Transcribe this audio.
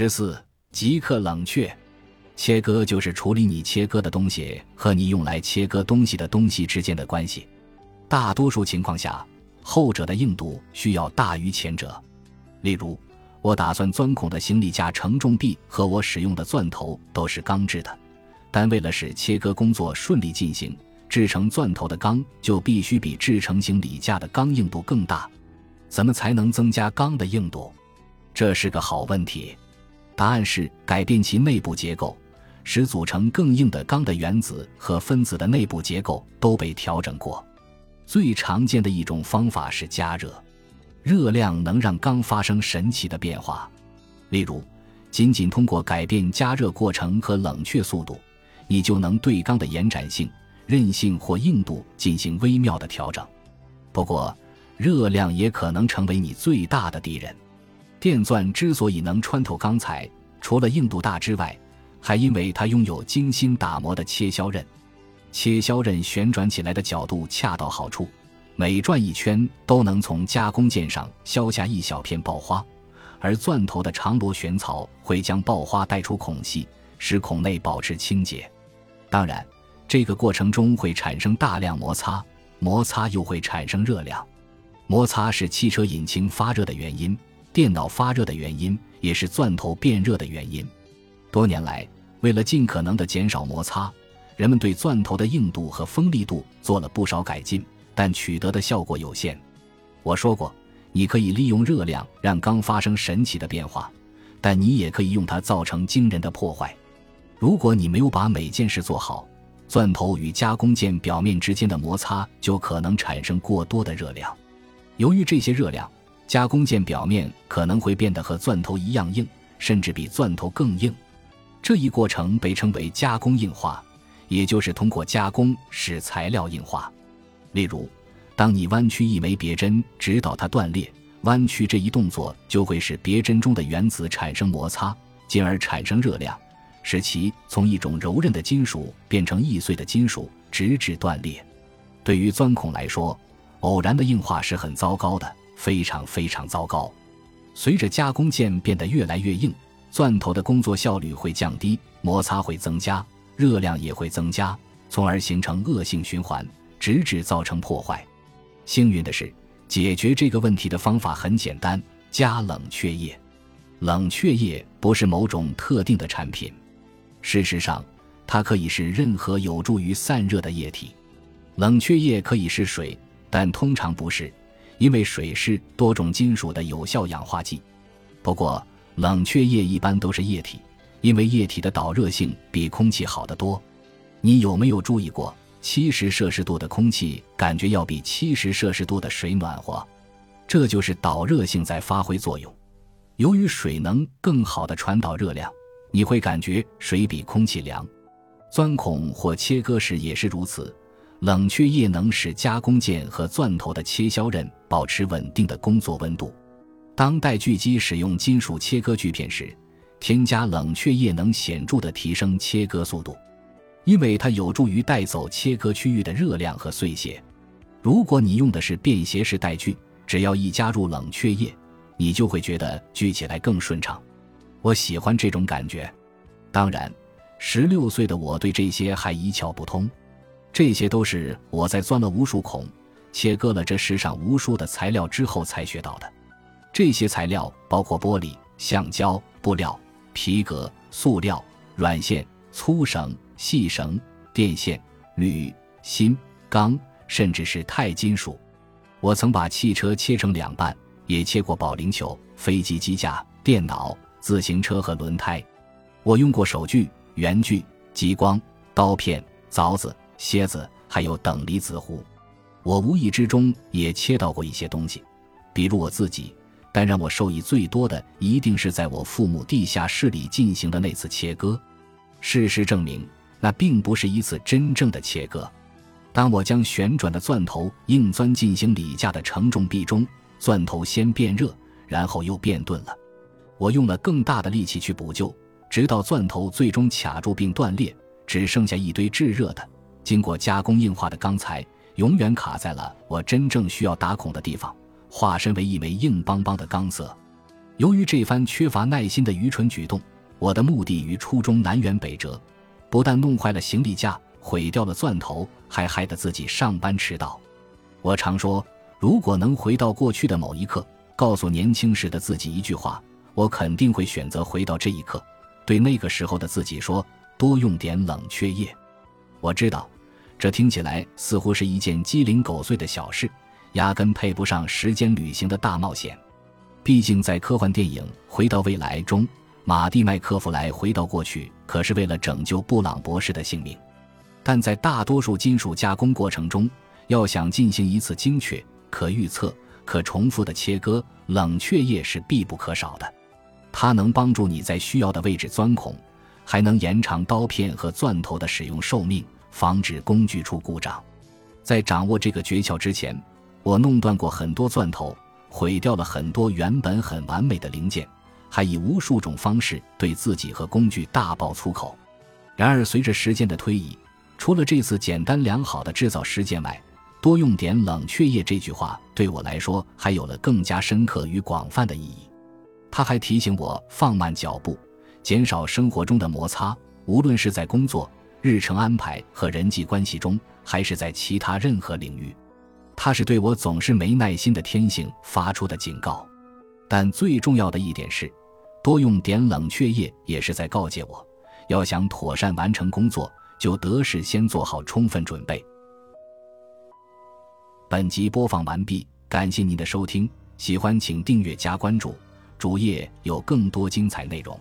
十四，即刻冷却。切割就是处理你切割的东西和你用来切割东西的东西之间的关系。大多数情况下，后者的硬度需要大于前者。例如，我打算钻孔的行李架承重臂和我使用的钻头都是钢制的，但为了使切割工作顺利进行，制成钻头的钢就必须比制成行李架的钢硬度更大。怎么才能增加钢的硬度？这是个好问题。答案是改变其内部结构。使组成更硬的钢的原子和分子的内部结构都被调整过。最常见的一种方法是加热，热量能让钢发生神奇的变化。例如，仅仅通过改变加热过程和冷却速度，你就能对钢的延展性、韧性或硬度进行微妙的调整。不过，热量也可能成为你最大的敌人。电钻之所以能穿透钢材，除了硬度大之外，还因为它拥有精心打磨的切削刃，切削刃旋转起来的角度恰到好处，每转一圈都能从加工件上削下一小片爆花，而钻头的长螺旋槽会将爆花带出孔隙，使孔内保持清洁。当然，这个过程中会产生大量摩擦，摩擦又会产生热量。摩擦是汽车引擎发热的原因，电脑发热的原因，也是钻头变热的原因。多年来，为了尽可能的减少摩擦，人们对钻头的硬度和锋利度做了不少改进，但取得的效果有限。我说过，你可以利用热量让钢发生神奇的变化，但你也可以用它造成惊人的破坏。如果你没有把每件事做好，钻头与加工件表面之间的摩擦就可能产生过多的热量。由于这些热量，加工件表面可能会变得和钻头一样硬，甚至比钻头更硬。这一过程被称为加工硬化，也就是通过加工使材料硬化。例如，当你弯曲一枚别针，直到它断裂，弯曲这一动作就会使别针中的原子产生摩擦，进而产生热量，使其从一种柔韧的金属变成易碎的金属，直至断裂。对于钻孔来说，偶然的硬化是很糟糕的，非常非常糟糕。随着加工件变得越来越硬。钻头的工作效率会降低，摩擦会增加，热量也会增加，从而形成恶性循环，直至造成破坏。幸运的是，解决这个问题的方法很简单：加冷却液。冷却液不是某种特定的产品，事实上，它可以是任何有助于散热的液体。冷却液可以是水，但通常不是，因为水是多种金属的有效氧化剂。不过，冷却液一般都是液体，因为液体的导热性比空气好得多。你有没有注意过，七十摄氏度的空气感觉要比七十摄氏度的水暖和？这就是导热性在发挥作用。由于水能更好地传导热量，你会感觉水比空气凉。钻孔或切割时也是如此，冷却液能使加工件和钻头的切削刃保持稳定的工作温度。当带锯机使用金属切割锯片时，添加冷却液能显著地提升切割速度，因为它有助于带走切割区域的热量和碎屑。如果你用的是便携式带锯，只要一加入冷却液，你就会觉得锯起来更顺畅。我喜欢这种感觉。当然，十六岁的我对这些还一窍不通，这些都是我在钻了无数孔、切割了这世上无数的材料之后才学到的。这些材料包括玻璃、橡胶、布料、皮革、塑料、软线、粗绳、细绳、电线、铝、锌、钢，甚至是钛金属。我曾把汽车切成两半，也切过保龄球、飞机机架、电脑、自行车和轮胎。我用过手锯、圆锯、激光、刀片、凿子、蝎子，还有等离子壶。我无意之中也切到过一些东西，比如我自己。但让我受益最多的，一定是在我父母地下室里进行的那次切割。事实证明，那并不是一次真正的切割。当我将旋转的钻头硬钻进行里架的承重臂中，钻头先变热，然后又变钝了。我用了更大的力气去补救，直到钻头最终卡住并断裂，只剩下一堆炙热的、经过加工硬化的钢材，永远卡在了我真正需要打孔的地方。化身为一枚硬邦邦的钢色，由于这番缺乏耐心的愚蠢举动，我的目的与初衷南辕北辙，不但弄坏了行李架，毁掉了钻头，还害得自己上班迟到。我常说，如果能回到过去的某一刻，告诉年轻时的自己一句话，我肯定会选择回到这一刻，对那个时候的自己说：多用点冷却液。我知道，这听起来似乎是一件鸡零狗碎的小事，压根配不上时间旅行的大冒险。毕竟，在科幻电影《回到未来》中，马蒂麦克弗莱回到过去可是为了拯救布朗博士的性命。但在大多数金属加工过程中，要想进行一次精确、可预测、可重复的切割，冷却液是必不可少的。它能帮助你在需要的位置钻孔。还能延长刀片和钻头的使用寿命，防止工具出故障。在掌握这个诀窍之前，我弄断过很多钻头，毁掉了很多原本很完美的零件，还以无数种方式对自己和工具大爆粗口。然而，随着时间的推移，除了这次简单良好的制造实践外，多用点冷却液这句话对我来说还有了更加深刻与广泛的意义。它还提醒我放慢脚步。减少生活中的摩擦，无论是在工作、日程安排和人际关系中，还是在其他任何领域，它是对我总是没耐心的天性发出的警告。但最重要的一点是，多用点冷却液，也是在告诫我，要想妥善完成工作，就得事先做好充分准备。本集播放完毕，感谢您的收听，喜欢请订阅加关注，主页有更多精彩内容。